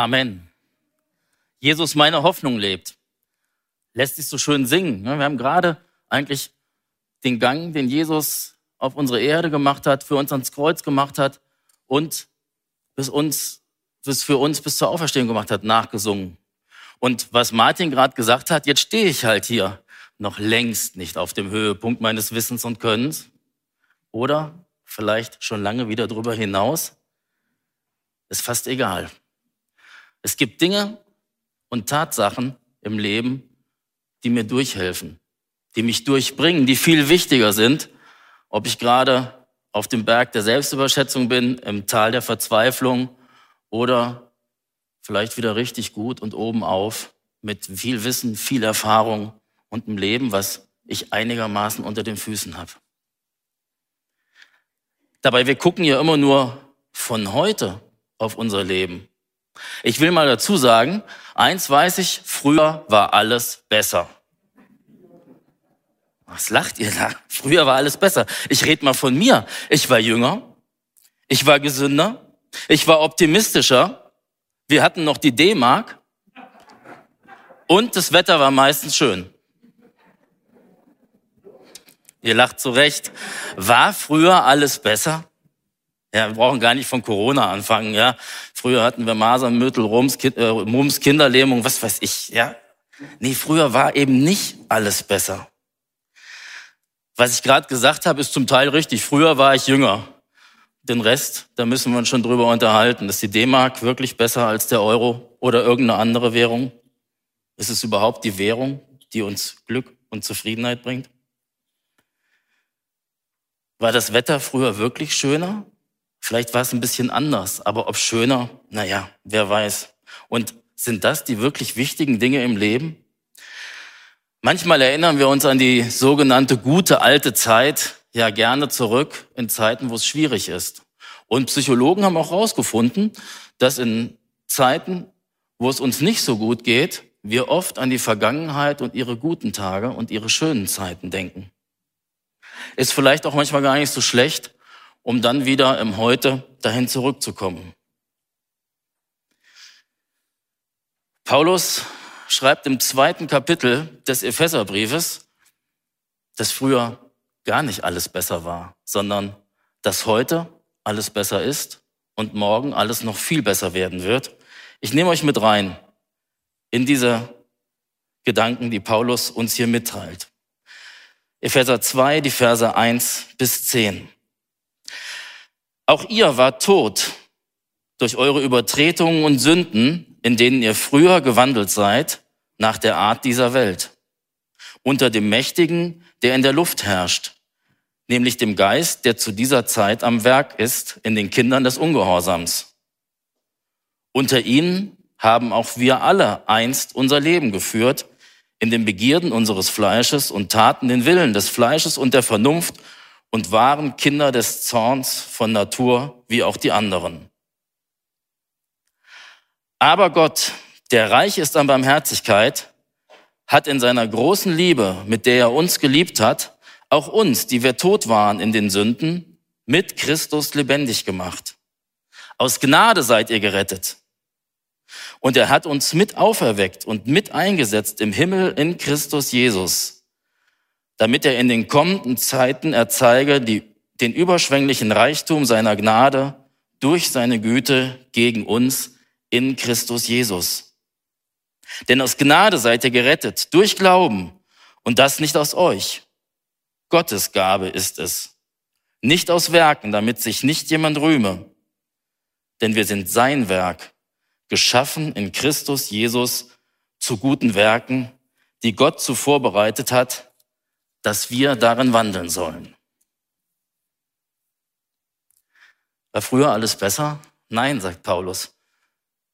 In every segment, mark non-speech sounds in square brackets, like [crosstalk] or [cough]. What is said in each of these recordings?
Amen. Jesus, meine Hoffnung lebt. Lässt sich so schön singen. Wir haben gerade eigentlich den Gang, den Jesus auf unsere Erde gemacht hat, für uns ans Kreuz gemacht hat und bis uns, bis für uns bis zur Auferstehung gemacht hat, nachgesungen. Und was Martin gerade gesagt hat, jetzt stehe ich halt hier noch längst nicht auf dem Höhepunkt meines Wissens und Könnens. Oder vielleicht schon lange wieder drüber hinaus. Ist fast egal. Es gibt Dinge und Tatsachen im Leben, die mir durchhelfen, die mich durchbringen, die viel wichtiger sind, ob ich gerade auf dem Berg der Selbstüberschätzung bin, im Tal der Verzweiflung oder vielleicht wieder richtig gut und oben auf mit viel Wissen, viel Erfahrung und einem Leben, was ich einigermaßen unter den Füßen habe. Dabei, wir gucken ja immer nur von heute auf unser Leben. Ich will mal dazu sagen, eins weiß ich, früher war alles besser. Was lacht ihr da? Früher war alles besser. Ich rede mal von mir. Ich war jünger, ich war gesünder, ich war optimistischer. Wir hatten noch die D-Mark und das Wetter war meistens schön. Ihr lacht zurecht. War früher alles besser? Ja, wir brauchen gar nicht von Corona anfangen, ja. Früher hatten wir Masern, Müttel, Rums, äh, Mumps, Kinderlähmung, was weiß ich, ja. Nee, früher war eben nicht alles besser. Was ich gerade gesagt habe, ist zum Teil richtig. Früher war ich jünger. Den Rest, da müssen wir uns schon drüber unterhalten. Ist die D-Mark wirklich besser als der Euro oder irgendeine andere Währung? Ist es überhaupt die Währung, die uns Glück und Zufriedenheit bringt? War das Wetter früher wirklich schöner? Vielleicht war es ein bisschen anders, aber ob schöner, naja, wer weiß. Und sind das die wirklich wichtigen Dinge im Leben? Manchmal erinnern wir uns an die sogenannte gute alte Zeit ja gerne zurück in Zeiten, wo es schwierig ist. Und Psychologen haben auch herausgefunden, dass in Zeiten, wo es uns nicht so gut geht, wir oft an die Vergangenheit und ihre guten Tage und ihre schönen Zeiten denken. Ist vielleicht auch manchmal gar nicht so schlecht, um dann wieder im Heute dahin zurückzukommen. Paulus schreibt im zweiten Kapitel des Epheserbriefes, dass früher gar nicht alles besser war, sondern dass heute alles besser ist und morgen alles noch viel besser werden wird. Ich nehme euch mit rein in diese Gedanken, die Paulus uns hier mitteilt. Epheser 2, die Verse 1 bis 10. Auch ihr wart tot durch eure Übertretungen und Sünden, in denen ihr früher gewandelt seid, nach der Art dieser Welt, unter dem Mächtigen, der in der Luft herrscht, nämlich dem Geist, der zu dieser Zeit am Werk ist in den Kindern des Ungehorsams. Unter ihnen haben auch wir alle einst unser Leben geführt, in den Begierden unseres Fleisches und taten den Willen des Fleisches und der Vernunft und waren Kinder des Zorns von Natur wie auch die anderen. Aber Gott, der reich ist an Barmherzigkeit, hat in seiner großen Liebe, mit der er uns geliebt hat, auch uns, die wir tot waren in den Sünden, mit Christus lebendig gemacht. Aus Gnade seid ihr gerettet. Und er hat uns mit auferweckt und mit eingesetzt im Himmel in Christus Jesus damit er in den kommenden Zeiten erzeige die, den überschwänglichen Reichtum seiner Gnade durch seine Güte gegen uns in Christus Jesus. Denn aus Gnade seid ihr gerettet, durch Glauben, und das nicht aus euch. Gottes Gabe ist es, nicht aus Werken, damit sich nicht jemand rühme. Denn wir sind sein Werk, geschaffen in Christus Jesus zu guten Werken, die Gott zuvor bereitet hat, dass wir darin wandeln sollen. War früher alles besser? Nein, sagt Paulus.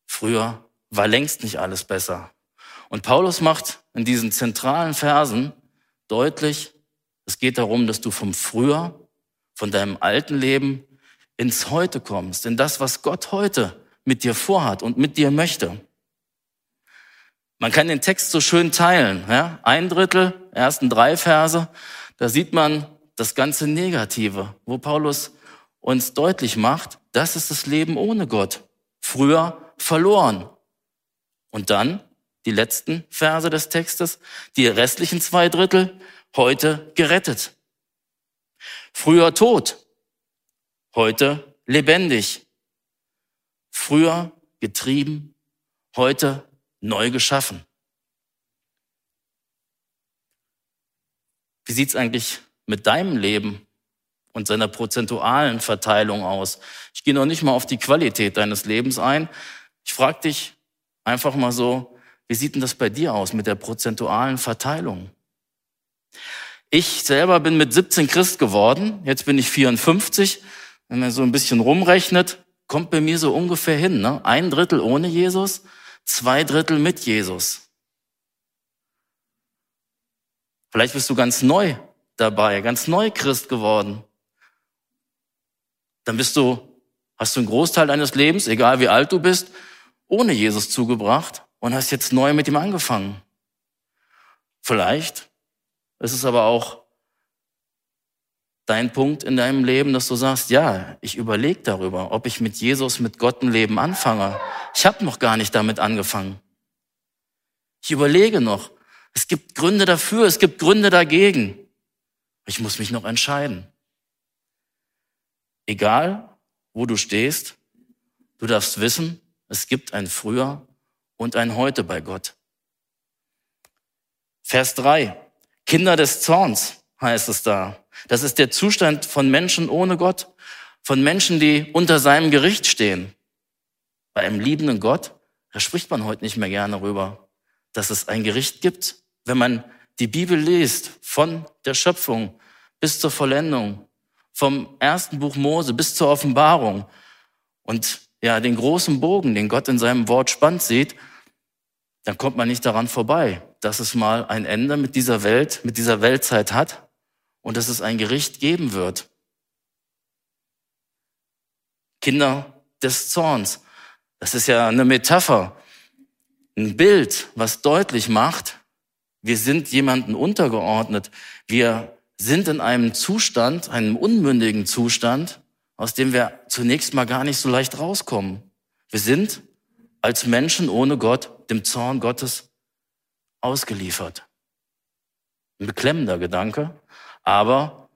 früher war längst nicht alles besser. Und Paulus macht in diesen zentralen Versen deutlich, es geht darum, dass du vom Früher, von deinem alten Leben ins Heute kommst, in das, was Gott heute mit dir vorhat und mit dir möchte. Man kann den Text so schön teilen. Ja? Ein Drittel, ersten drei Verse, da sieht man das ganze Negative, wo Paulus uns deutlich macht, das ist das Leben ohne Gott. Früher verloren. Und dann die letzten Verse des Textes, die restlichen zwei Drittel, heute gerettet. Früher tot, heute lebendig. Früher getrieben, heute neu geschaffen. Wie sieht's eigentlich mit deinem Leben und seiner prozentualen Verteilung aus? Ich gehe noch nicht mal auf die Qualität deines Lebens ein. Ich frage dich einfach mal so, wie sieht denn das bei dir aus mit der prozentualen Verteilung? Ich selber bin mit 17 Christ geworden, jetzt bin ich 54. Wenn man so ein bisschen rumrechnet, kommt bei mir so ungefähr hin. Ne? Ein Drittel ohne Jesus, zwei Drittel mit Jesus. Vielleicht bist du ganz neu dabei, ganz neu Christ geworden. Dann bist du, hast du einen Großteil deines Lebens, egal wie alt du bist, ohne Jesus zugebracht und hast jetzt neu mit ihm angefangen. Vielleicht ist es aber auch dein Punkt in deinem Leben, dass du sagst, ja, ich überlege darüber, ob ich mit Jesus, mit Gott ein Leben anfange. Ich habe noch gar nicht damit angefangen. Ich überlege noch. Es gibt Gründe dafür, es gibt Gründe dagegen. Ich muss mich noch entscheiden. Egal, wo du stehst, du darfst wissen, es gibt ein Früher und ein Heute bei Gott. Vers drei: Kinder des Zorns heißt es da. Das ist der Zustand von Menschen ohne Gott, von Menschen, die unter seinem Gericht stehen. Bei einem liebenden Gott, da spricht man heute nicht mehr gerne rüber, dass es ein Gericht gibt. Wenn man die Bibel liest, von der Schöpfung bis zur Vollendung, vom ersten Buch Mose bis zur Offenbarung und ja, den großen Bogen, den Gott in seinem Wort spannt sieht, dann kommt man nicht daran vorbei, dass es mal ein Ende mit dieser Welt, mit dieser Weltzeit hat und dass es ein Gericht geben wird. Kinder des Zorns. Das ist ja eine Metapher, ein Bild, was deutlich macht, wir sind jemanden untergeordnet. Wir sind in einem Zustand, einem unmündigen Zustand, aus dem wir zunächst mal gar nicht so leicht rauskommen. Wir sind als Menschen ohne Gott dem Zorn Gottes ausgeliefert. Ein beklemmender Gedanke, aber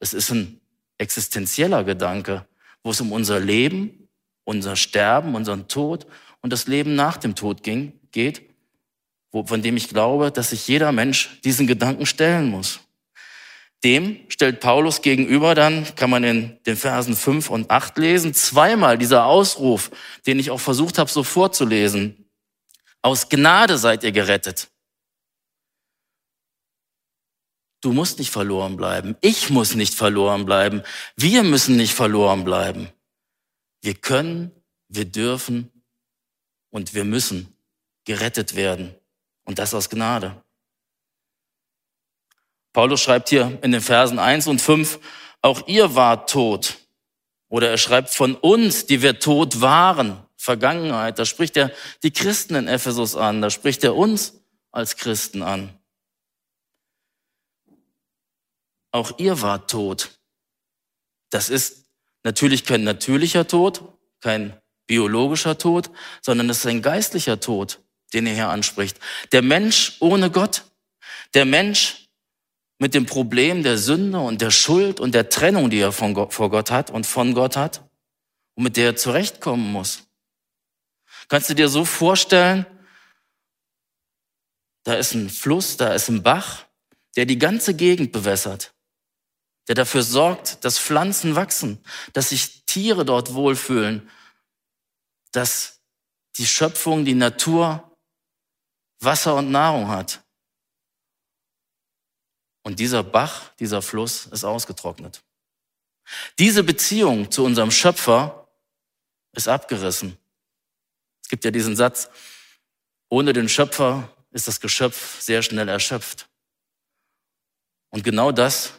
es ist ein existenzieller Gedanke, wo es um unser Leben, unser Sterben, unseren Tod und das Leben nach dem Tod ging, geht, wo, von dem ich glaube, dass sich jeder Mensch diesen Gedanken stellen muss. Dem stellt Paulus gegenüber dann, kann man in den Versen 5 und 8 lesen, zweimal dieser Ausruf, den ich auch versucht habe so vorzulesen. Aus Gnade seid ihr gerettet. Du musst nicht verloren bleiben. Ich muss nicht verloren bleiben. Wir müssen nicht verloren bleiben. Wir können, wir dürfen und wir müssen gerettet werden. Und das aus Gnade. Paulus schreibt hier in den Versen 1 und 5, auch ihr wart tot. Oder er schreibt von uns, die wir tot waren, Vergangenheit. Da spricht er die Christen in Ephesus an, da spricht er uns als Christen an. Auch ihr wart tot. Das ist natürlich kein natürlicher Tod, kein biologischer Tod, sondern es ist ein geistlicher Tod, den er hier anspricht. Der Mensch ohne Gott, der Mensch, mit dem Problem der Sünde und der Schuld und der Trennung, die er von Gott, vor Gott hat und von Gott hat und mit der er zurechtkommen muss. Kannst du dir so vorstellen, da ist ein Fluss, da ist ein Bach, der die ganze Gegend bewässert, der dafür sorgt, dass Pflanzen wachsen, dass sich Tiere dort wohlfühlen, dass die Schöpfung, die Natur Wasser und Nahrung hat. Und dieser Bach, dieser Fluss ist ausgetrocknet. Diese Beziehung zu unserem Schöpfer ist abgerissen. Es gibt ja diesen Satz, ohne den Schöpfer ist das Geschöpf sehr schnell erschöpft. Und genau das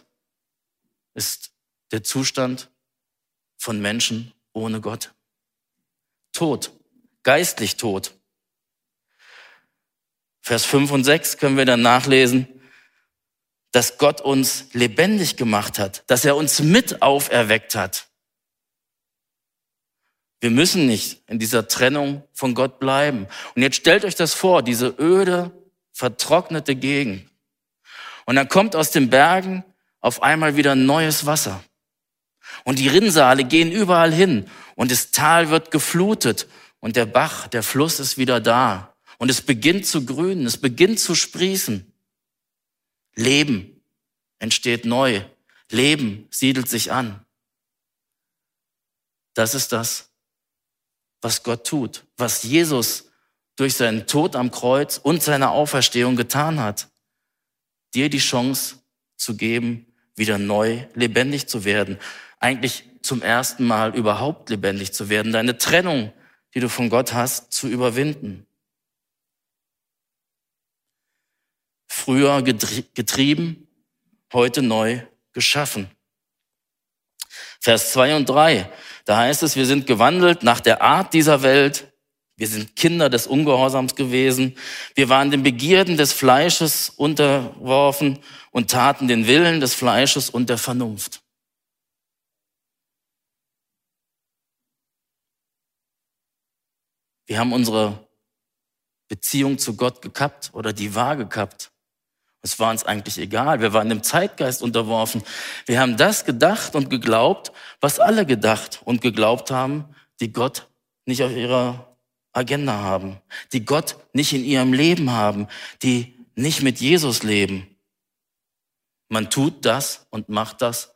ist der Zustand von Menschen ohne Gott. Tod, geistlich tot. Vers 5 und 6 können wir dann nachlesen, dass Gott uns lebendig gemacht hat, dass er uns mit auferweckt hat. Wir müssen nicht in dieser Trennung von Gott bleiben. Und jetzt stellt euch das vor, diese öde, vertrocknete Gegend. Und dann kommt aus den Bergen auf einmal wieder neues Wasser. Und die Rinnsale gehen überall hin und das Tal wird geflutet und der Bach, der Fluss ist wieder da und es beginnt zu grünen, es beginnt zu sprießen. Leben entsteht neu. Leben siedelt sich an. Das ist das, was Gott tut, was Jesus durch seinen Tod am Kreuz und seine Auferstehung getan hat. Dir die Chance zu geben, wieder neu lebendig zu werden. Eigentlich zum ersten Mal überhaupt lebendig zu werden. Deine Trennung, die du von Gott hast, zu überwinden. Früher getrieben, heute neu geschaffen. Vers zwei und drei. Da heißt es, wir sind gewandelt nach der Art dieser Welt. Wir sind Kinder des Ungehorsams gewesen. Wir waren den Begierden des Fleisches unterworfen und taten den Willen des Fleisches und der Vernunft. Wir haben unsere Beziehung zu Gott gekappt oder die war gekappt. Es war uns eigentlich egal. Wir waren dem Zeitgeist unterworfen. Wir haben das gedacht und geglaubt, was alle gedacht und geglaubt haben, die Gott nicht auf ihrer Agenda haben, die Gott nicht in ihrem Leben haben, die nicht mit Jesus leben. Man tut das und macht das,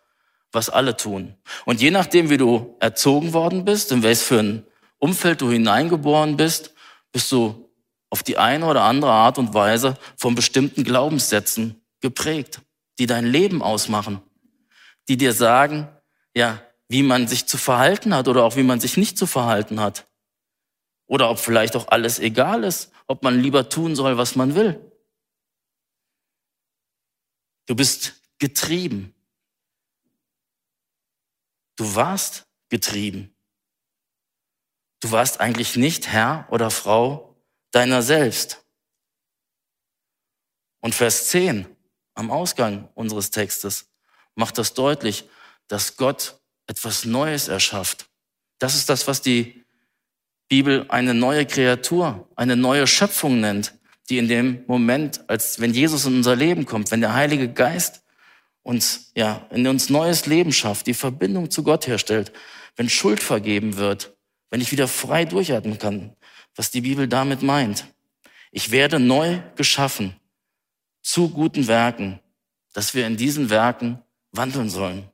was alle tun. Und je nachdem, wie du erzogen worden bist, in welches für ein Umfeld du hineingeboren bist, bist du auf die eine oder andere Art und Weise von bestimmten Glaubenssätzen geprägt, die dein Leben ausmachen, die dir sagen, ja, wie man sich zu verhalten hat oder auch wie man sich nicht zu verhalten hat. Oder ob vielleicht auch alles egal ist, ob man lieber tun soll, was man will. Du bist getrieben. Du warst getrieben. Du warst eigentlich nicht Herr oder Frau deiner selbst. Und Vers 10 am Ausgang unseres Textes macht das deutlich, dass Gott etwas Neues erschafft. Das ist das, was die Bibel eine neue Kreatur, eine neue Schöpfung nennt, die in dem Moment, als wenn Jesus in unser Leben kommt, wenn der Heilige Geist uns, ja, in uns neues Leben schafft, die Verbindung zu Gott herstellt, wenn Schuld vergeben wird, wenn ich wieder frei durchatmen kann, was die Bibel damit meint. Ich werde neu geschaffen zu guten Werken, dass wir in diesen Werken wandeln sollen.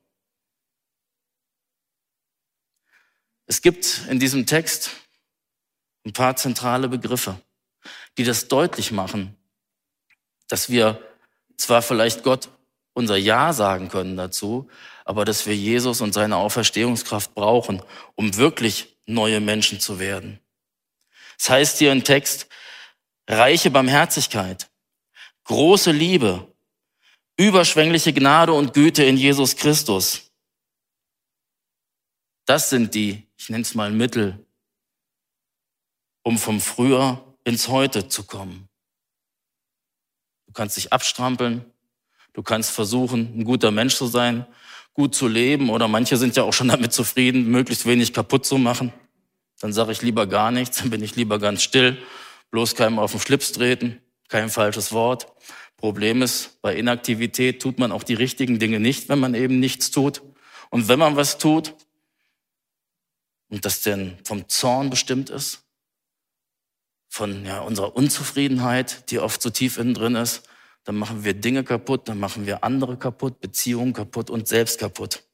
Es gibt in diesem Text ein paar zentrale Begriffe, die das deutlich machen, dass wir zwar vielleicht Gott unser Ja sagen können dazu, aber dass wir Jesus und seine Auferstehungskraft brauchen, um wirklich neue Menschen zu werden. Es das heißt hier im Text, reiche Barmherzigkeit, große Liebe, überschwängliche Gnade und Güte in Jesus Christus. Das sind die, ich nenne es mal Mittel, um vom Früher ins Heute zu kommen. Du kannst dich abstrampeln, du kannst versuchen, ein guter Mensch zu sein, gut zu leben oder manche sind ja auch schon [laughs] damit zufrieden, möglichst wenig kaputt zu machen. Dann sage ich lieber gar nichts, dann bin ich lieber ganz still, bloß keinem auf den Schlips treten, kein falsches Wort. Problem ist, bei Inaktivität tut man auch die richtigen Dinge nicht, wenn man eben nichts tut. Und wenn man was tut und das denn vom Zorn bestimmt ist, von ja, unserer Unzufriedenheit, die oft so tief innen drin ist, dann machen wir Dinge kaputt, dann machen wir andere kaputt, Beziehungen kaputt und selbst kaputt.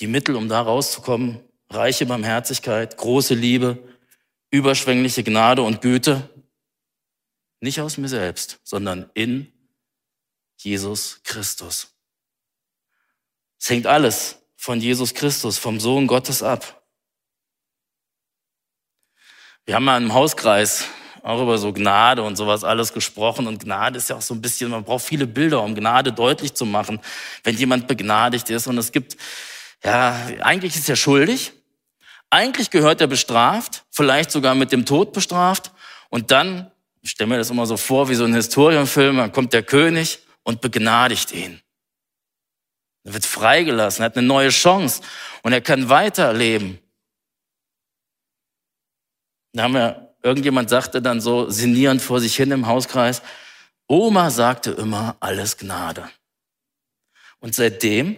Die Mittel, um da rauszukommen, reiche Barmherzigkeit, große Liebe, überschwängliche Gnade und Güte, nicht aus mir selbst, sondern in Jesus Christus. Es hängt alles von Jesus Christus, vom Sohn Gottes ab. Wir haben mal im Hauskreis auch über so Gnade und sowas alles gesprochen. Und Gnade ist ja auch so ein bisschen, man braucht viele Bilder, um Gnade deutlich zu machen, wenn jemand begnadigt ist. Und es gibt, ja, eigentlich ist er schuldig. Eigentlich gehört er bestraft, vielleicht sogar mit dem Tod bestraft. Und dann, ich stelle mir das immer so vor wie so ein Historienfilm, dann kommt der König und begnadigt ihn. Er wird freigelassen, hat eine neue Chance und er kann weiterleben. Da haben wir, irgendjemand sagte dann so sinnierend vor sich hin im Hauskreis, Oma sagte immer, alles Gnade. Und seitdem,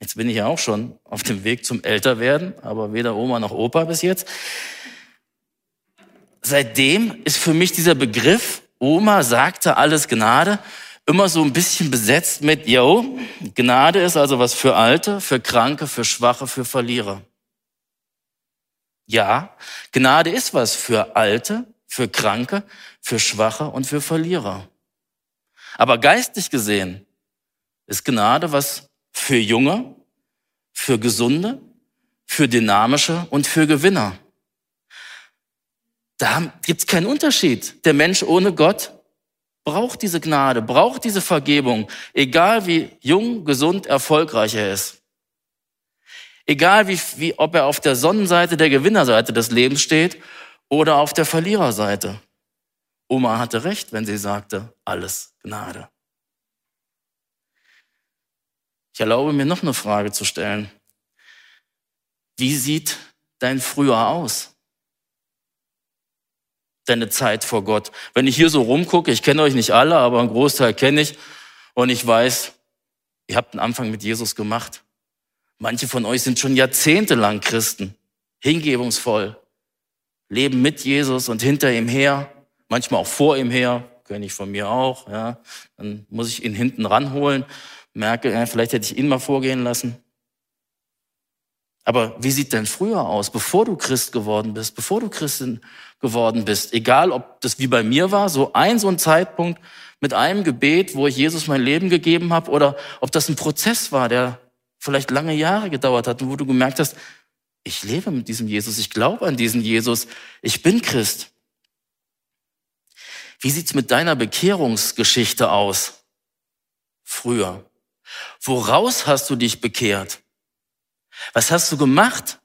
jetzt bin ich ja auch schon auf dem Weg zum Älterwerden, aber weder Oma noch Opa bis jetzt, seitdem ist für mich dieser Begriff, Oma sagte alles Gnade, immer so ein bisschen besetzt mit, yo, Gnade ist also was für Alte, für Kranke, für Schwache, für Verlierer. Ja, Gnade ist was für Alte, für Kranke, für Schwache und für Verlierer. Aber geistig gesehen ist Gnade was für Junge, für Gesunde, für Dynamische und für Gewinner. Da gibt's keinen Unterschied. Der Mensch ohne Gott braucht diese Gnade, braucht diese Vergebung, egal wie jung, gesund, erfolgreich er ist. Egal wie, wie, ob er auf der Sonnenseite, der Gewinnerseite des Lebens steht oder auf der Verliererseite. Oma hatte recht, wenn sie sagte, alles Gnade. Ich erlaube mir noch eine Frage zu stellen. Wie sieht dein Früher aus? Deine Zeit vor Gott. Wenn ich hier so rumgucke, ich kenne euch nicht alle, aber einen Großteil kenne ich und ich weiß, ihr habt einen Anfang mit Jesus gemacht. Manche von euch sind schon jahrzehntelang Christen, hingebungsvoll, leben mit Jesus und hinter ihm her, manchmal auch vor ihm her, kenne ich von mir auch. Ja. Dann muss ich ihn hinten ranholen, merke, ja, vielleicht hätte ich ihn mal vorgehen lassen. Aber wie sieht denn früher aus, bevor du Christ geworden bist, bevor du Christin geworden bist? Egal, ob das wie bei mir war, so ein so ein Zeitpunkt mit einem Gebet, wo ich Jesus mein Leben gegeben habe, oder ob das ein Prozess war, der vielleicht lange Jahre gedauert hat wo du gemerkt hast, ich lebe mit diesem Jesus, ich glaube an diesen Jesus, ich bin Christ. Wie sieht's mit deiner Bekehrungsgeschichte aus? Früher. Woraus hast du dich bekehrt? Was hast du gemacht,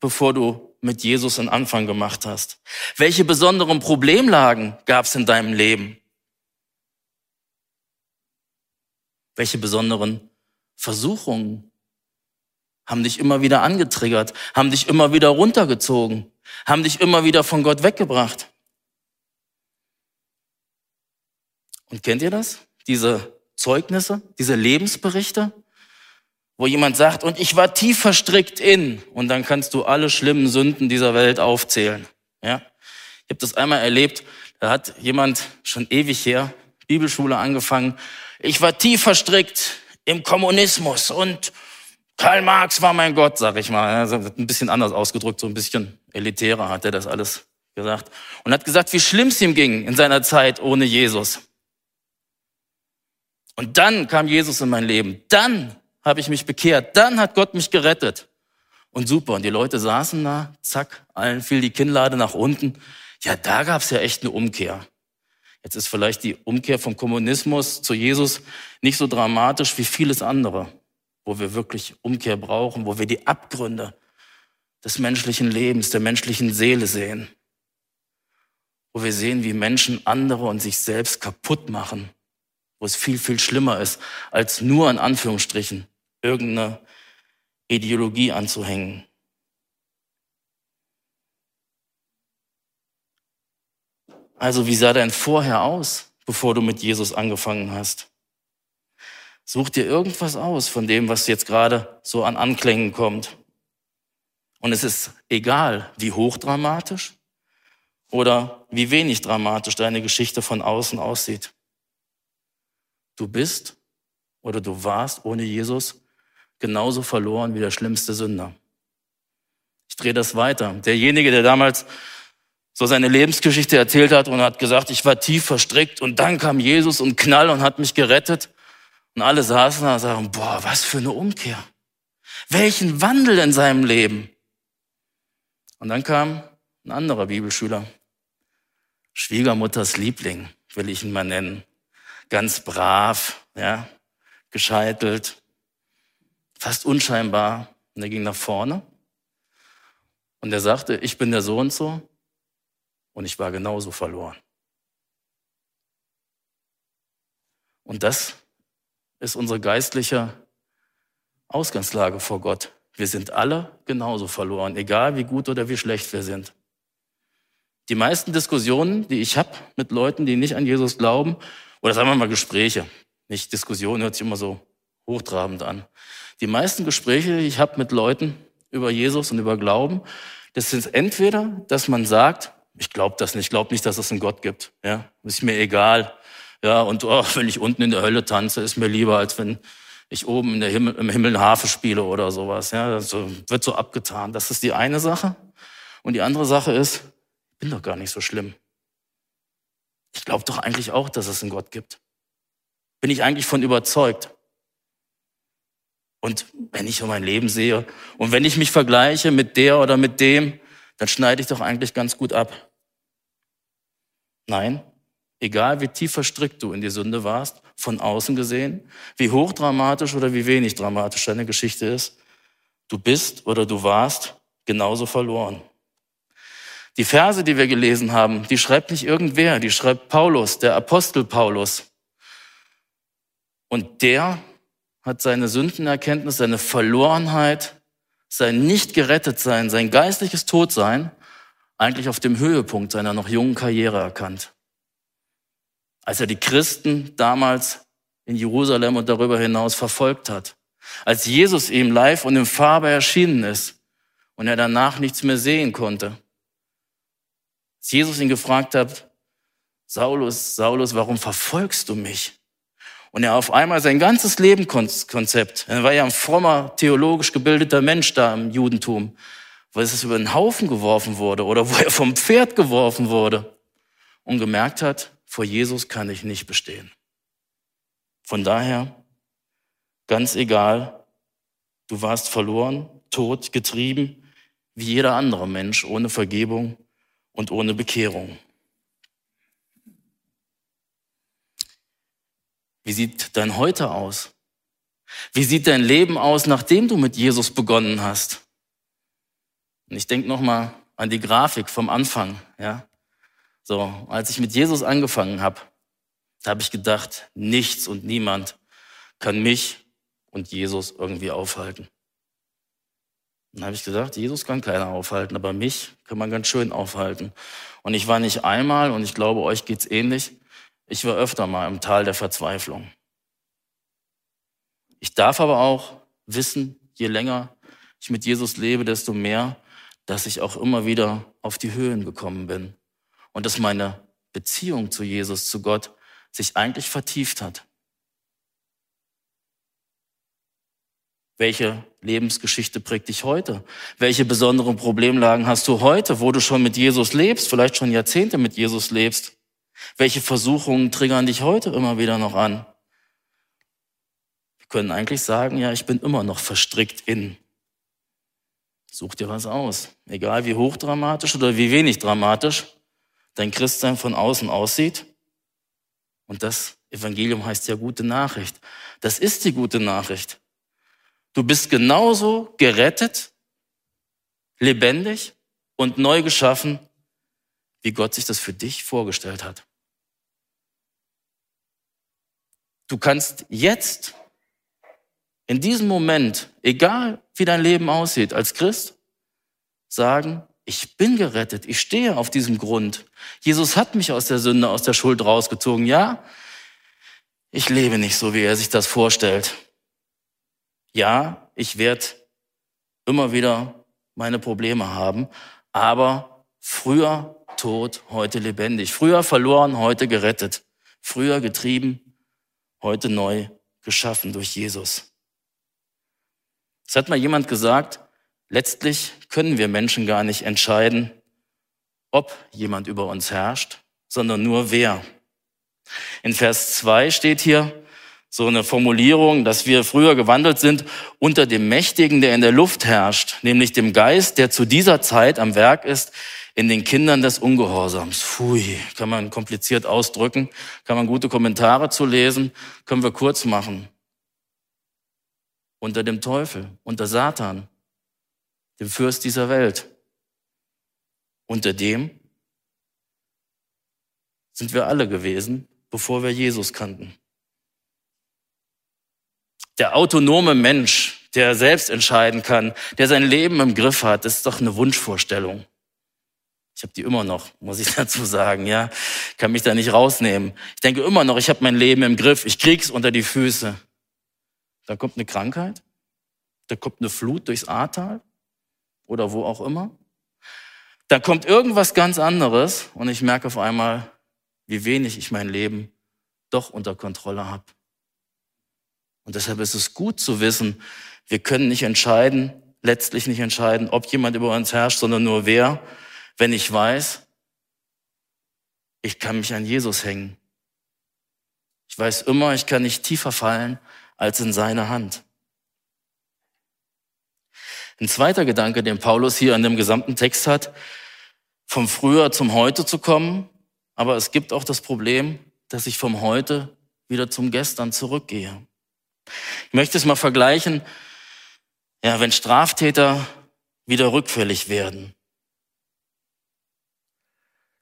bevor du mit Jesus einen Anfang gemacht hast? Welche besonderen Problemlagen gab's in deinem Leben? Welche besonderen Versuchungen haben dich immer wieder angetriggert, haben dich immer wieder runtergezogen, haben dich immer wieder von Gott weggebracht. Und kennt ihr das? Diese Zeugnisse, diese Lebensberichte, wo jemand sagt, und ich war tief verstrickt in, und dann kannst du alle schlimmen Sünden dieser Welt aufzählen. Ja? Ich habe das einmal erlebt, da hat jemand schon ewig her, Bibelschule angefangen, ich war tief verstrickt im Kommunismus und Karl Marx war mein Gott, sag ich mal. Also ein bisschen anders ausgedrückt, so ein bisschen elitärer hat er das alles gesagt. Und hat gesagt, wie schlimm es ihm ging in seiner Zeit ohne Jesus. Und dann kam Jesus in mein Leben. Dann habe ich mich bekehrt. Dann hat Gott mich gerettet. Und super. Und die Leute saßen da, zack, allen fiel die Kinnlade nach unten. Ja, da gab's ja echt eine Umkehr. Jetzt ist vielleicht die Umkehr vom Kommunismus zu Jesus nicht so dramatisch wie vieles andere, wo wir wirklich Umkehr brauchen, wo wir die Abgründe des menschlichen Lebens, der menschlichen Seele sehen, wo wir sehen, wie Menschen andere und sich selbst kaputt machen, wo es viel, viel schlimmer ist, als nur in Anführungsstrichen irgendeine Ideologie anzuhängen. Also wie sah dein Vorher aus, bevor du mit Jesus angefangen hast? Such dir irgendwas aus von dem, was jetzt gerade so an Anklängen kommt. Und es ist egal, wie hochdramatisch oder wie wenig dramatisch deine Geschichte von außen aussieht. Du bist oder du warst ohne Jesus genauso verloren wie der schlimmste Sünder. Ich drehe das weiter. Derjenige, der damals so seine Lebensgeschichte erzählt hat und hat gesagt, ich war tief verstrickt und dann kam Jesus und knall und hat mich gerettet. Und alle saßen da und sagen, boah, was für eine Umkehr. Welchen Wandel in seinem Leben. Und dann kam Ein anderer Bibelschüler. Schwiegermutters Liebling, will ich ihn mal nennen. Ganz brav, ja, gescheitelt, fast unscheinbar. Und er ging nach vorne und er sagte, ich bin der so und so und ich war genauso verloren. Und das ist unsere geistliche Ausgangslage vor Gott. Wir sind alle genauso verloren, egal wie gut oder wie schlecht wir sind. Die meisten Diskussionen, die ich habe mit Leuten, die nicht an Jesus glauben, oder sagen wir mal Gespräche, nicht Diskussionen, hört sich immer so hochtrabend an. Die meisten Gespräche, die ich habe mit Leuten über Jesus und über Glauben, das sind entweder, dass man sagt, ich glaube das nicht, ich glaube nicht, dass es einen Gott gibt. Ja, ist mir egal. Ja, und oh, [laughs] wenn ich unten in der Hölle tanze, ist mir lieber, als wenn ich oben in der Himmel, im Himmel eine Harfe spiele oder sowas. Ja, das wird so abgetan. Das ist die eine Sache. Und die andere Sache ist, ich bin doch gar nicht so schlimm. Ich glaube doch eigentlich auch, dass es einen Gott gibt. Bin ich eigentlich von überzeugt. Und wenn ich so mein Leben sehe und wenn ich mich vergleiche mit der oder mit dem, dann schneide ich doch eigentlich ganz gut ab. Nein, egal wie tief verstrickt du in die Sünde warst, von außen gesehen, wie hochdramatisch oder wie wenig dramatisch deine Geschichte ist, du bist oder du warst genauso verloren. Die Verse, die wir gelesen haben, die schreibt nicht irgendwer, die schreibt Paulus, der Apostel Paulus. Und der hat seine Sündenerkenntnis, seine Verlorenheit, sein nicht gerettet sein, sein geistliches Todsein eigentlich auf dem Höhepunkt seiner noch jungen Karriere erkannt. Als er die Christen damals in Jerusalem und darüber hinaus verfolgt hat. Als Jesus ihm live und in Farbe erschienen ist und er danach nichts mehr sehen konnte. Als Jesus ihn gefragt hat, Saulus, Saulus, warum verfolgst du mich? Und er auf einmal sein ganzes Lebenskonzept, er war ja ein frommer, theologisch gebildeter Mensch da im Judentum, wo es über den Haufen geworfen wurde oder wo er vom Pferd geworfen wurde und gemerkt hat, vor Jesus kann ich nicht bestehen. Von daher, ganz egal, du warst verloren, tot, getrieben, wie jeder andere Mensch ohne Vergebung und ohne Bekehrung. Wie sieht dein Heute aus? Wie sieht dein Leben aus, nachdem du mit Jesus begonnen hast? Und ich denke nochmal an die Grafik vom Anfang. Ja, so als ich mit Jesus angefangen habe, da habe ich gedacht, nichts und niemand kann mich und Jesus irgendwie aufhalten. Dann habe ich gesagt, Jesus kann keiner aufhalten, aber mich kann man ganz schön aufhalten. Und ich war nicht einmal, und ich glaube, euch geht's ähnlich, ich war öfter mal im Tal der Verzweiflung. Ich darf aber auch wissen, je länger ich mit Jesus lebe, desto mehr, dass ich auch immer wieder auf die Höhen gekommen bin und dass meine Beziehung zu Jesus, zu Gott, sich eigentlich vertieft hat. Welche Lebensgeschichte prägt dich heute? Welche besonderen Problemlagen hast du heute, wo du schon mit Jesus lebst, vielleicht schon Jahrzehnte mit Jesus lebst? Welche Versuchungen triggern dich heute immer wieder noch an? Wir können eigentlich sagen, ja, ich bin immer noch verstrickt in. Such dir was aus. Egal wie hochdramatisch oder wie wenig dramatisch dein Christsein von außen aussieht. Und das Evangelium heißt ja gute Nachricht. Das ist die gute Nachricht. Du bist genauso gerettet, lebendig und neu geschaffen, wie Gott sich das für dich vorgestellt hat. Du kannst jetzt, in diesem Moment, egal wie dein Leben aussieht, als Christ, sagen, ich bin gerettet, ich stehe auf diesem Grund. Jesus hat mich aus der Sünde, aus der Schuld rausgezogen. Ja, ich lebe nicht so, wie er sich das vorstellt. Ja, ich werde immer wieder meine Probleme haben, aber früher tot, heute lebendig. Früher verloren, heute gerettet. Früher getrieben, heute neu geschaffen durch Jesus. Es hat mal jemand gesagt, letztlich können wir Menschen gar nicht entscheiden, ob jemand über uns herrscht, sondern nur wer. In Vers 2 steht hier, so eine Formulierung, dass wir früher gewandelt sind unter dem Mächtigen, der in der Luft herrscht, nämlich dem Geist, der zu dieser Zeit am Werk ist in den Kindern des Ungehorsams. Pfui, kann man kompliziert ausdrücken, kann man gute Kommentare zu lesen, können wir kurz machen. Unter dem Teufel, unter Satan, dem Fürst dieser Welt. Unter dem sind wir alle gewesen, bevor wir Jesus kannten. Der autonome Mensch, der selbst entscheiden kann, der sein Leben im Griff hat, ist doch eine Wunschvorstellung. Ich habe die immer noch, muss ich [laughs] dazu sagen, ja, kann mich da nicht rausnehmen. Ich denke immer noch, ich habe mein Leben im Griff, ich krieg's unter die Füße. Da kommt eine Krankheit, da kommt eine Flut durchs Ahrtal oder wo auch immer. Da kommt irgendwas ganz anderes und ich merke auf einmal, wie wenig ich mein Leben doch unter Kontrolle habe. Und deshalb ist es gut zu wissen, wir können nicht entscheiden, letztlich nicht entscheiden, ob jemand über uns herrscht, sondern nur wer wenn ich weiß, ich kann mich an Jesus hängen. Ich weiß immer, ich kann nicht tiefer fallen als in seine Hand. Ein zweiter Gedanke, den Paulus hier an dem gesamten Text hat, vom Früher zum Heute zu kommen, aber es gibt auch das Problem, dass ich vom Heute wieder zum Gestern zurückgehe. Ich möchte es mal vergleichen, ja, wenn Straftäter wieder rückfällig werden.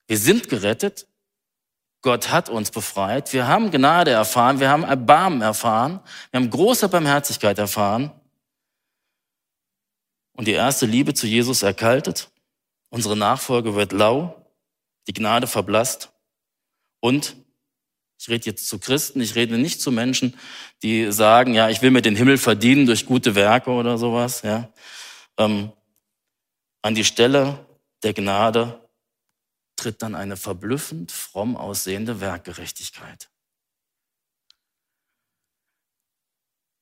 Wir sind gerettet. Gott hat uns befreit. Wir haben Gnade erfahren. Wir haben Erbarmen erfahren. Wir haben große Barmherzigkeit erfahren. Und die erste Liebe zu Jesus erkaltet. Unsere Nachfolge wird lau. Die Gnade verblasst. Und ich rede jetzt zu Christen, ich rede nicht zu Menschen, die sagen, ja, ich will mir den Himmel verdienen durch gute Werke oder sowas. Ja. Ähm, an die Stelle der Gnade tritt dann eine verblüffend fromm aussehende Werkgerechtigkeit.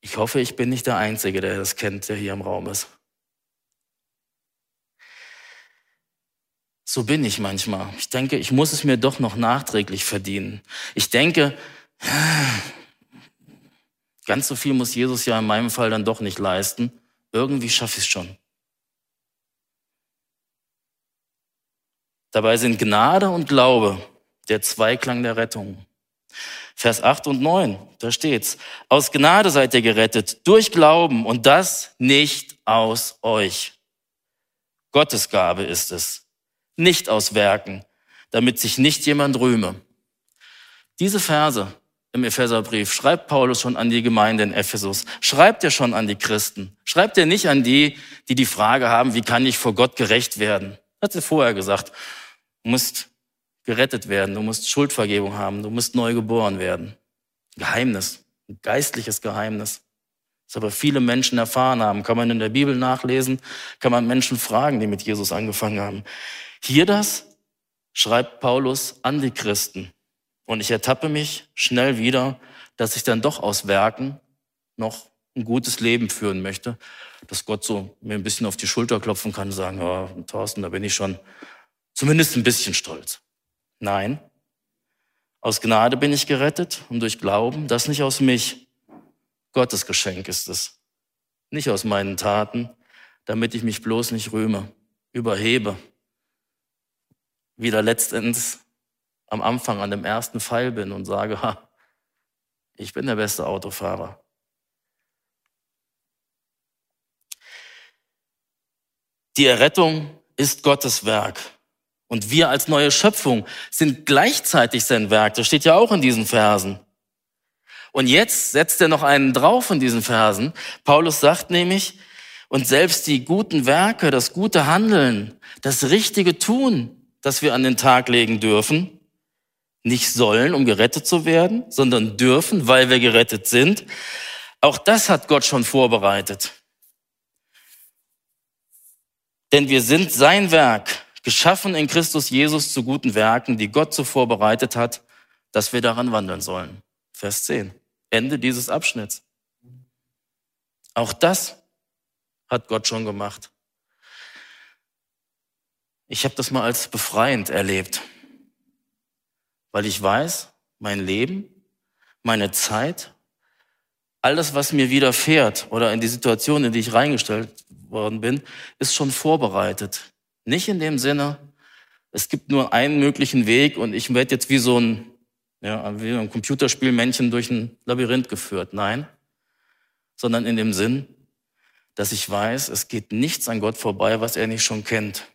Ich hoffe, ich bin nicht der Einzige, der das kennt, der hier im Raum ist. So bin ich manchmal. Ich denke, ich muss es mir doch noch nachträglich verdienen. Ich denke, ganz so viel muss Jesus ja in meinem Fall dann doch nicht leisten. Irgendwie schaffe ich es schon. Dabei sind Gnade und Glaube der Zweiklang der Rettung. Vers 8 und 9, da steht's. Aus Gnade seid ihr gerettet, durch Glauben und das nicht aus euch. Gottes Gabe ist es, nicht aus Werken, damit sich nicht jemand rühme. Diese Verse im Epheserbrief schreibt Paulus schon an die Gemeinde in Ephesus, schreibt er schon an die Christen, schreibt er nicht an die, die die Frage haben, wie kann ich vor Gott gerecht werden? Hat er vorher gesagt. Du musst gerettet werden, du musst Schuldvergebung haben, du musst neu geboren werden. Geheimnis, ein geistliches Geheimnis. Das aber viele Menschen erfahren haben. Kann man in der Bibel nachlesen, kann man Menschen fragen, die mit Jesus angefangen haben. Hier das schreibt Paulus an die Christen. Und ich ertappe mich schnell wieder, dass ich dann doch aus Werken noch ein gutes Leben führen möchte, dass Gott so mir ein bisschen auf die Schulter klopfen kann und sagen, ja, Thorsten, da bin ich schon Zumindest ein bisschen stolz. Nein, aus Gnade bin ich gerettet und durch Glauben, das nicht aus mich. Gottes Geschenk ist es. Nicht aus meinen Taten, damit ich mich bloß nicht rühme, überhebe. Wieder letztendlich am Anfang an dem ersten Pfeil bin und sage, ha, ich bin der beste Autofahrer. Die Errettung ist Gottes Werk. Und wir als neue Schöpfung sind gleichzeitig sein Werk. Das steht ja auch in diesen Versen. Und jetzt setzt er noch einen drauf in diesen Versen. Paulus sagt nämlich, und selbst die guten Werke, das gute Handeln, das richtige Tun, das wir an den Tag legen dürfen, nicht sollen, um gerettet zu werden, sondern dürfen, weil wir gerettet sind. Auch das hat Gott schon vorbereitet. Denn wir sind sein Werk, geschaffen in Christus Jesus zu guten Werken, die Gott so vorbereitet hat, dass wir daran wandeln sollen. Vers 10. Ende dieses Abschnitts. Auch das hat Gott schon gemacht. Ich habe das mal als befreiend erlebt, weil ich weiß, mein Leben, meine Zeit, alles, was mir widerfährt oder in die Situation, in die ich reingestellt worden bin, ist schon vorbereitet. Nicht in dem Sinne, es gibt nur einen möglichen Weg und ich werde jetzt wie so ein, ja, wie ein Computerspielmännchen durch ein Labyrinth geführt. Nein, sondern in dem Sinn, dass ich weiß, es geht nichts an Gott vorbei, was er nicht schon kennt.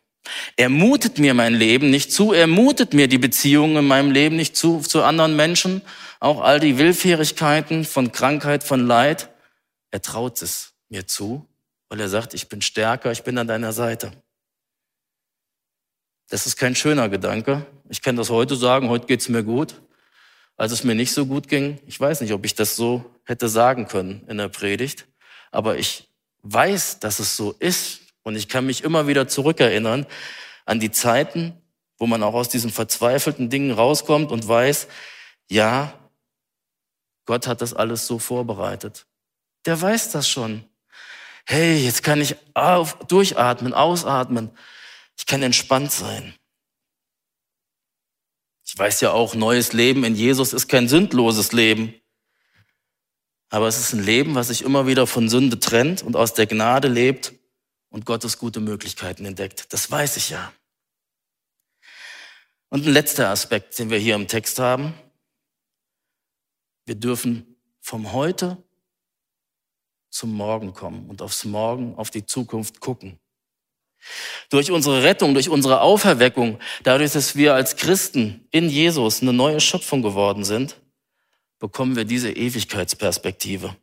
Er mutet mir mein Leben nicht zu, er mutet mir die Beziehungen in meinem Leben nicht zu, zu anderen Menschen, auch all die Willfährigkeiten von Krankheit, von Leid. Er traut es mir zu, weil er sagt, ich bin stärker, ich bin an deiner Seite. Das ist kein schöner Gedanke. Ich kann das heute sagen, heute geht's mir gut. Als es mir nicht so gut ging, ich weiß nicht, ob ich das so hätte sagen können in der Predigt, aber ich weiß, dass es so ist und ich kann mich immer wieder zurückerinnern an die Zeiten, wo man auch aus diesen verzweifelten Dingen rauskommt und weiß, ja, Gott hat das alles so vorbereitet. Der weiß das schon. Hey, jetzt kann ich auf, durchatmen, ausatmen. Ich kann entspannt sein. Ich weiß ja auch, neues Leben in Jesus ist kein sündloses Leben. Aber es ist ein Leben, was sich immer wieder von Sünde trennt und aus der Gnade lebt und Gottes gute Möglichkeiten entdeckt. Das weiß ich ja. Und ein letzter Aspekt, den wir hier im Text haben. Wir dürfen vom Heute zum Morgen kommen und aufs Morgen, auf die Zukunft gucken. Durch unsere Rettung, durch unsere Auferweckung, dadurch, dass wir als Christen in Jesus eine neue Schöpfung geworden sind, bekommen wir diese Ewigkeitsperspektive.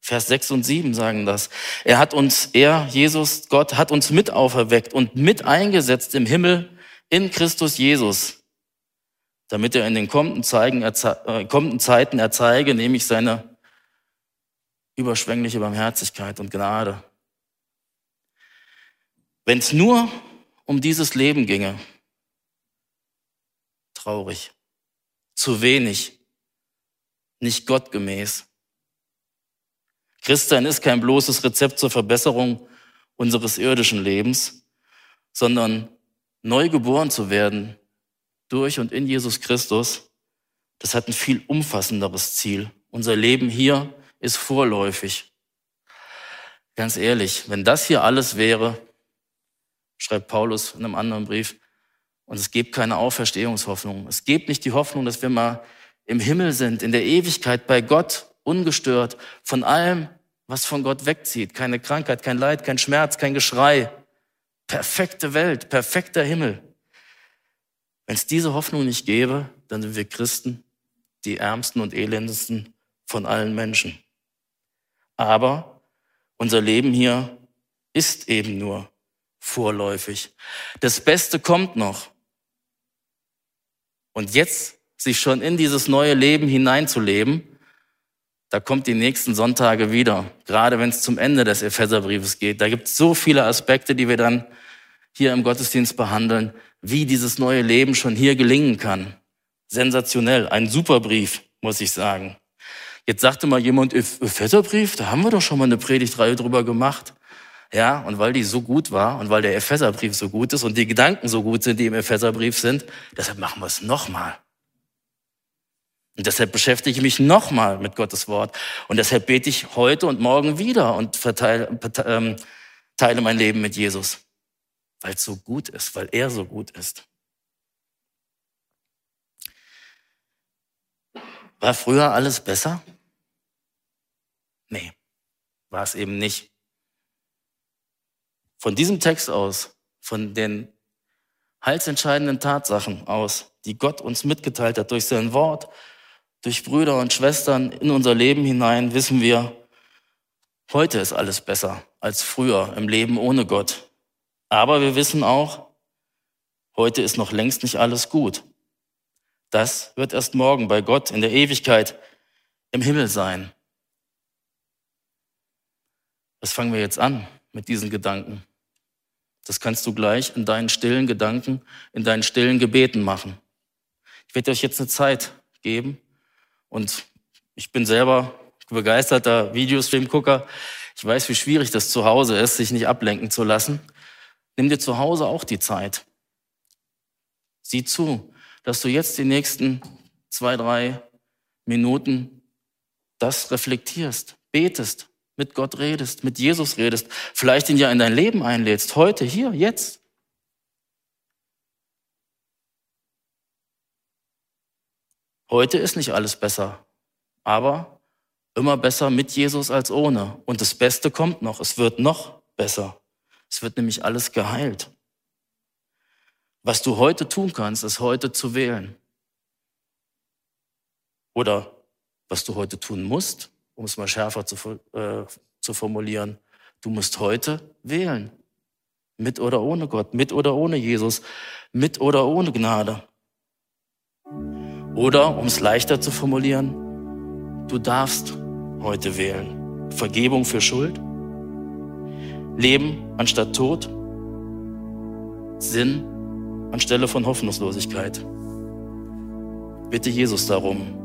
Vers 6 und 7 sagen das. Er hat uns, er, Jesus, Gott, hat uns mit auferweckt und mit eingesetzt im Himmel in Christus Jesus, damit er in den kommenden, Zeigen, äh, kommenden Zeiten erzeige, nämlich seine überschwängliche Barmherzigkeit und Gnade. Wenn es nur um dieses Leben ginge, traurig, zu wenig, nicht gottgemäß. Christsein ist kein bloßes Rezept zur Verbesserung unseres irdischen Lebens, sondern neu geboren zu werden durch und in Jesus Christus, das hat ein viel umfassenderes Ziel. Unser Leben hier ist vorläufig. Ganz ehrlich, wenn das hier alles wäre, schreibt Paulus in einem anderen Brief. Und es gibt keine Auferstehungshoffnung. Es gibt nicht die Hoffnung, dass wir mal im Himmel sind, in der Ewigkeit bei Gott, ungestört von allem, was von Gott wegzieht. Keine Krankheit, kein Leid, kein Schmerz, kein Geschrei. Perfekte Welt, perfekter Himmel. Wenn es diese Hoffnung nicht gäbe, dann sind wir Christen die ärmsten und elendesten von allen Menschen. Aber unser Leben hier ist eben nur vorläufig. Das Beste kommt noch. Und jetzt sich schon in dieses neue Leben hineinzuleben, da kommt die nächsten Sonntage wieder, gerade wenn es zum Ende des Epheserbriefes geht. Da gibt es so viele Aspekte, die wir dann hier im Gottesdienst behandeln, wie dieses neue Leben schon hier gelingen kann. Sensationell, ein super Brief, muss ich sagen. Jetzt sagte mal jemand, Epheserbrief, da haben wir doch schon mal eine Predigtreihe drüber gemacht. Ja, und weil die so gut war und weil der Epheserbrief so gut ist und die Gedanken so gut sind, die im Epheserbrief sind, deshalb machen wir es nochmal. Und deshalb beschäftige ich mich nochmal mit Gottes Wort. Und deshalb bete ich heute und morgen wieder und verteile, ähm, teile mein Leben mit Jesus. Weil es so gut ist, weil er so gut ist. War früher alles besser? Nee, war es eben nicht. Von diesem Text aus, von den heilsentscheidenden Tatsachen aus, die Gott uns mitgeteilt hat durch sein Wort, durch Brüder und Schwestern in unser Leben hinein, wissen wir, heute ist alles besser als früher im Leben ohne Gott. Aber wir wissen auch, heute ist noch längst nicht alles gut. Das wird erst morgen bei Gott in der Ewigkeit im Himmel sein. Was fangen wir jetzt an mit diesen Gedanken? Das kannst du gleich in deinen stillen Gedanken, in deinen stillen Gebeten machen. Ich werde euch jetzt eine Zeit geben und ich bin selber begeisterter Videostream-Gucker. Ich weiß, wie schwierig das zu Hause ist, sich nicht ablenken zu lassen. Nimm dir zu Hause auch die Zeit. Sieh zu, dass du jetzt die nächsten zwei, drei Minuten das reflektierst, betest, mit Gott redest, mit Jesus redest, vielleicht ihn ja in dein Leben einlädst, heute, hier, jetzt. Heute ist nicht alles besser, aber immer besser mit Jesus als ohne. Und das Beste kommt noch, es wird noch besser. Es wird nämlich alles geheilt. Was du heute tun kannst, ist heute zu wählen. Oder was du heute tun musst, um es mal schärfer zu, äh, zu formulieren, du musst heute wählen. Mit oder ohne Gott, mit oder ohne Jesus, mit oder ohne Gnade. Oder, um es leichter zu formulieren, du darfst heute wählen. Vergebung für Schuld, Leben anstatt Tod, Sinn anstelle von Hoffnungslosigkeit. Bitte Jesus darum,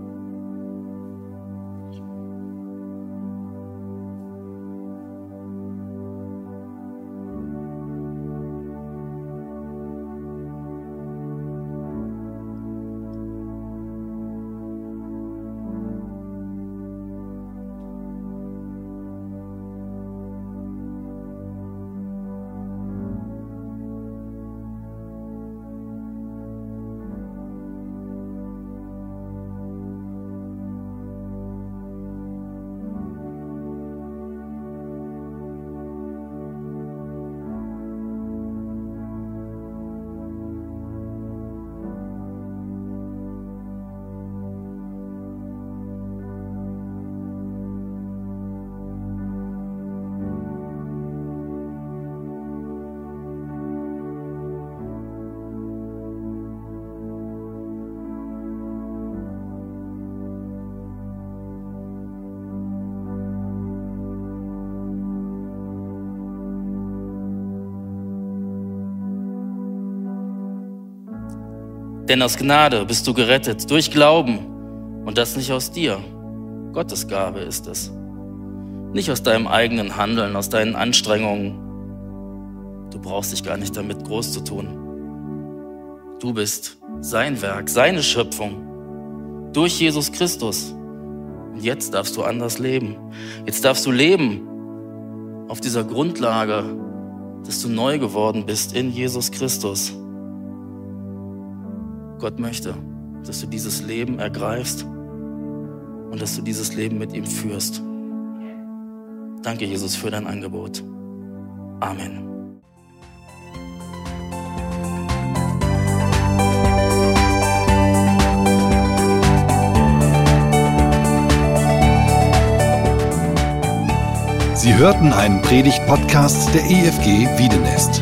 Denn aus Gnade bist du gerettet, durch Glauben. Und das nicht aus dir. Gottes Gabe ist es. Nicht aus deinem eigenen Handeln, aus deinen Anstrengungen. Du brauchst dich gar nicht damit groß zu tun. Du bist sein Werk, seine Schöpfung. Durch Jesus Christus. Und jetzt darfst du anders leben. Jetzt darfst du leben auf dieser Grundlage, dass du neu geworden bist in Jesus Christus. Gott möchte, dass du dieses Leben ergreifst und dass du dieses Leben mit ihm führst. Danke, Jesus, für dein Angebot. Amen. Sie hörten einen Predigt-Podcast der EFG Wiedenest.